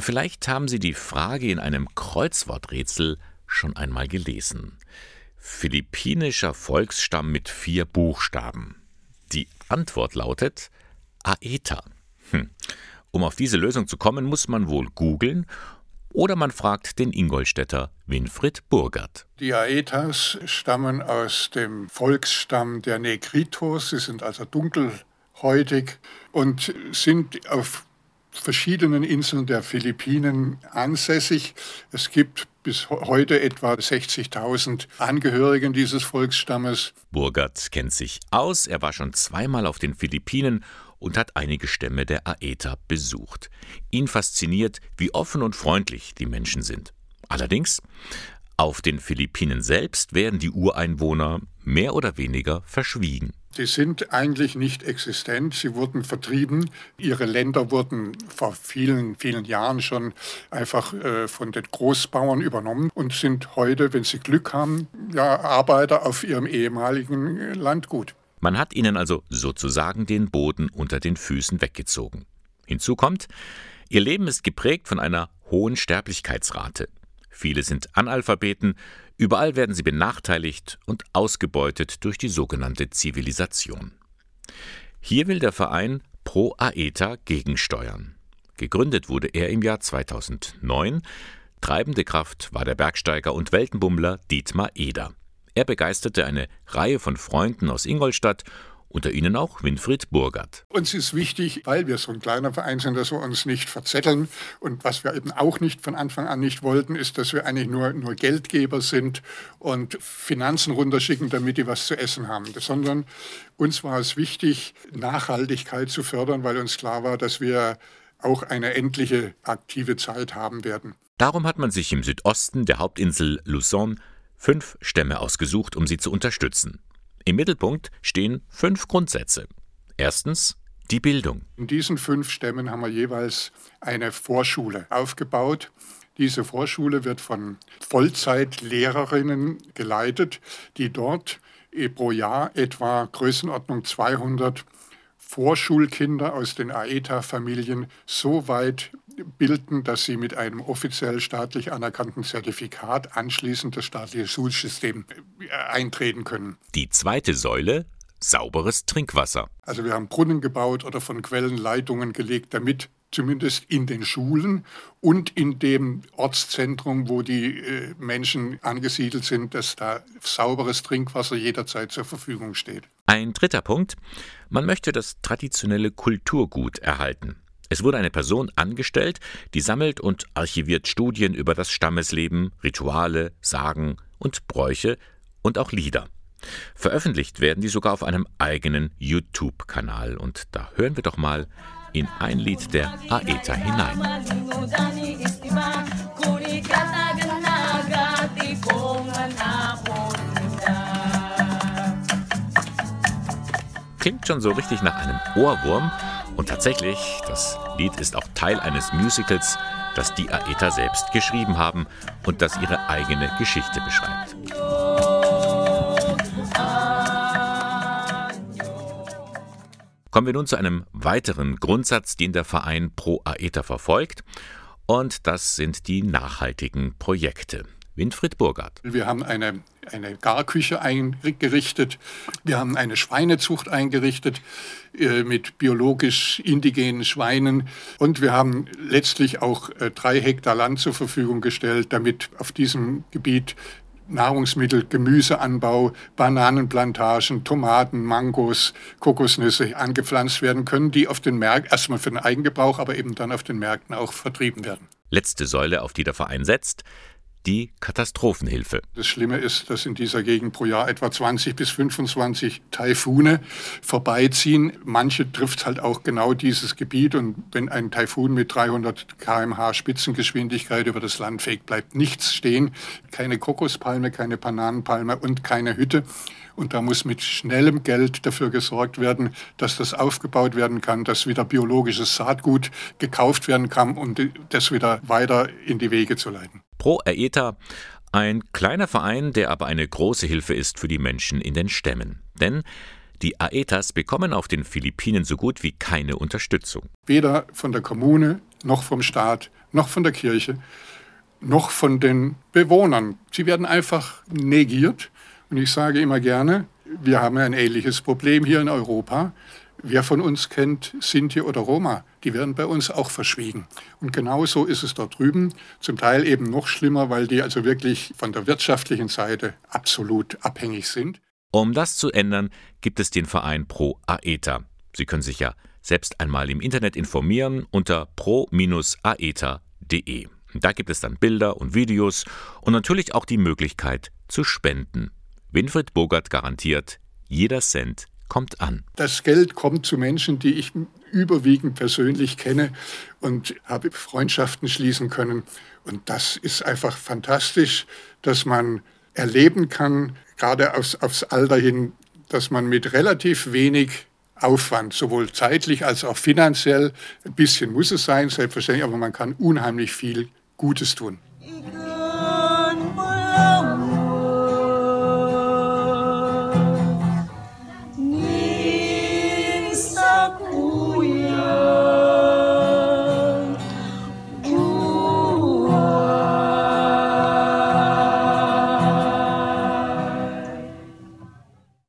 Vielleicht haben Sie die Frage in einem Kreuzworträtsel schon einmal gelesen. Philippinischer Volksstamm mit vier Buchstaben. Die Antwort lautet Aeta. Hm. Um auf diese Lösung zu kommen, muss man wohl googeln oder man fragt den Ingolstädter Winfried Burgert. Die Aetas stammen aus dem Volksstamm der Negritos. Sie sind also dunkelhäutig und sind auf verschiedenen Inseln der Philippinen ansässig. Es gibt bis heute etwa 60.000 Angehörigen dieses Volksstammes. Burgert kennt sich aus. Er war schon zweimal auf den Philippinen und hat einige Stämme der Aeta besucht. Ihn fasziniert, wie offen und freundlich die Menschen sind. Allerdings, auf den Philippinen selbst werden die Ureinwohner mehr oder weniger verschwiegen. Sie sind eigentlich nicht existent. Sie wurden vertrieben. Ihre Länder wurden vor vielen, vielen Jahren schon einfach äh, von den Großbauern übernommen und sind heute, wenn sie Glück haben, ja, Arbeiter auf ihrem ehemaligen Landgut. Man hat ihnen also sozusagen den Boden unter den Füßen weggezogen. Hinzu kommt, ihr Leben ist geprägt von einer hohen Sterblichkeitsrate. Viele sind Analphabeten, überall werden sie benachteiligt und ausgebeutet durch die sogenannte Zivilisation. Hier will der Verein Pro Aeta gegensteuern. Gegründet wurde er im Jahr 2009. Treibende Kraft war der Bergsteiger und Weltenbummler Dietmar Eder. Er begeisterte eine Reihe von Freunden aus Ingolstadt, unter ihnen auch Winfried Burgert. Uns ist wichtig, weil wir so ein kleiner Verein sind, dass wir uns nicht verzetteln. Und was wir eben auch nicht von Anfang an nicht wollten, ist, dass wir eigentlich nur, nur Geldgeber sind und Finanzen runterschicken, damit die was zu essen haben. Sondern uns war es wichtig, Nachhaltigkeit zu fördern, weil uns klar war, dass wir auch eine endliche aktive Zeit haben werden. Darum hat man sich im Südosten der Hauptinsel Luzon fünf Stämme ausgesucht, um sie zu unterstützen. Im Mittelpunkt stehen fünf Grundsätze. Erstens die Bildung. In diesen fünf Stämmen haben wir jeweils eine Vorschule aufgebaut. Diese Vorschule wird von Vollzeitlehrerinnen geleitet, die dort pro Jahr etwa Größenordnung 200 Vorschulkinder aus den AETA-Familien so weit bilden, dass sie mit einem offiziell staatlich anerkannten Zertifikat anschließend das staatliche Schulsystem äh, eintreten können. Die zweite Säule sauberes Trinkwasser. Also wir haben Brunnen gebaut oder von Quellen Leitungen gelegt, damit zumindest in den Schulen und in dem Ortszentrum, wo die äh, Menschen angesiedelt sind, dass da sauberes Trinkwasser jederzeit zur Verfügung steht. Ein dritter Punkt. Man möchte das traditionelle Kulturgut erhalten. Es wurde eine Person angestellt, die sammelt und archiviert Studien über das Stammesleben, Rituale, Sagen und Bräuche und auch Lieder. Veröffentlicht werden die sogar auf einem eigenen YouTube-Kanal. Und da hören wir doch mal in ein Lied der Aeta hinein. Klingt schon so richtig nach einem Ohrwurm, und tatsächlich, das Lied ist auch Teil eines Musicals, das die Aeta selbst geschrieben haben und das ihre eigene Geschichte beschreibt. Kommen wir nun zu einem weiteren Grundsatz, den der Verein Pro Aeta verfolgt, und das sind die nachhaltigen Projekte. Winfried Burgert. Wir haben eine, eine Garküche eingerichtet. Wir haben eine Schweinezucht eingerichtet äh, mit biologisch indigenen Schweinen. Und wir haben letztlich auch äh, drei Hektar Land zur Verfügung gestellt, damit auf diesem Gebiet Nahrungsmittel, Gemüseanbau, Bananenplantagen, Tomaten, Mangos, Kokosnüsse angepflanzt werden können, die auf den Märkten, erstmal für den Eigengebrauch, aber eben dann auf den Märkten auch vertrieben werden. Letzte Säule, auf die der Verein setzt, die Katastrophenhilfe. Das Schlimme ist, dass in dieser Gegend pro Jahr etwa 20 bis 25 Taifune vorbeiziehen. Manche trifft halt auch genau dieses Gebiet und wenn ein Taifun mit 300 km/h Spitzengeschwindigkeit über das Land fegt, bleibt nichts stehen. Keine Kokospalme, keine Bananenpalme und keine Hütte. Und da muss mit schnellem Geld dafür gesorgt werden, dass das aufgebaut werden kann, dass wieder biologisches Saatgut gekauft werden kann, um das wieder weiter in die Wege zu leiten. Pro Aeta ein kleiner Verein, der aber eine große Hilfe ist für die Menschen in den Stämmen. Denn die Aetas bekommen auf den Philippinen so gut wie keine Unterstützung. Weder von der Kommune noch vom Staat noch von der Kirche, noch von den Bewohnern. Sie werden einfach negiert. Und ich sage immer gerne, wir haben ein ähnliches Problem hier in Europa. Wer von uns kennt Sinti oder Roma? Die werden bei uns auch verschwiegen. Und genauso ist es dort drüben. Zum Teil eben noch schlimmer, weil die also wirklich von der wirtschaftlichen Seite absolut abhängig sind. Um das zu ändern, gibt es den Verein Pro Aeta. Sie können sich ja selbst einmal im Internet informieren unter pro-aeta.de. Da gibt es dann Bilder und Videos und natürlich auch die Möglichkeit zu spenden. Winfried Bogart garantiert, jeder Cent kommt an. Das Geld kommt zu Menschen, die ich überwiegend persönlich kenne und habe Freundschaften schließen können. Und das ist einfach fantastisch, dass man erleben kann, gerade aufs, aufs Alter hin, dass man mit relativ wenig Aufwand, sowohl zeitlich als auch finanziell, ein bisschen muss es sein, selbstverständlich, aber man kann unheimlich viel Gutes tun.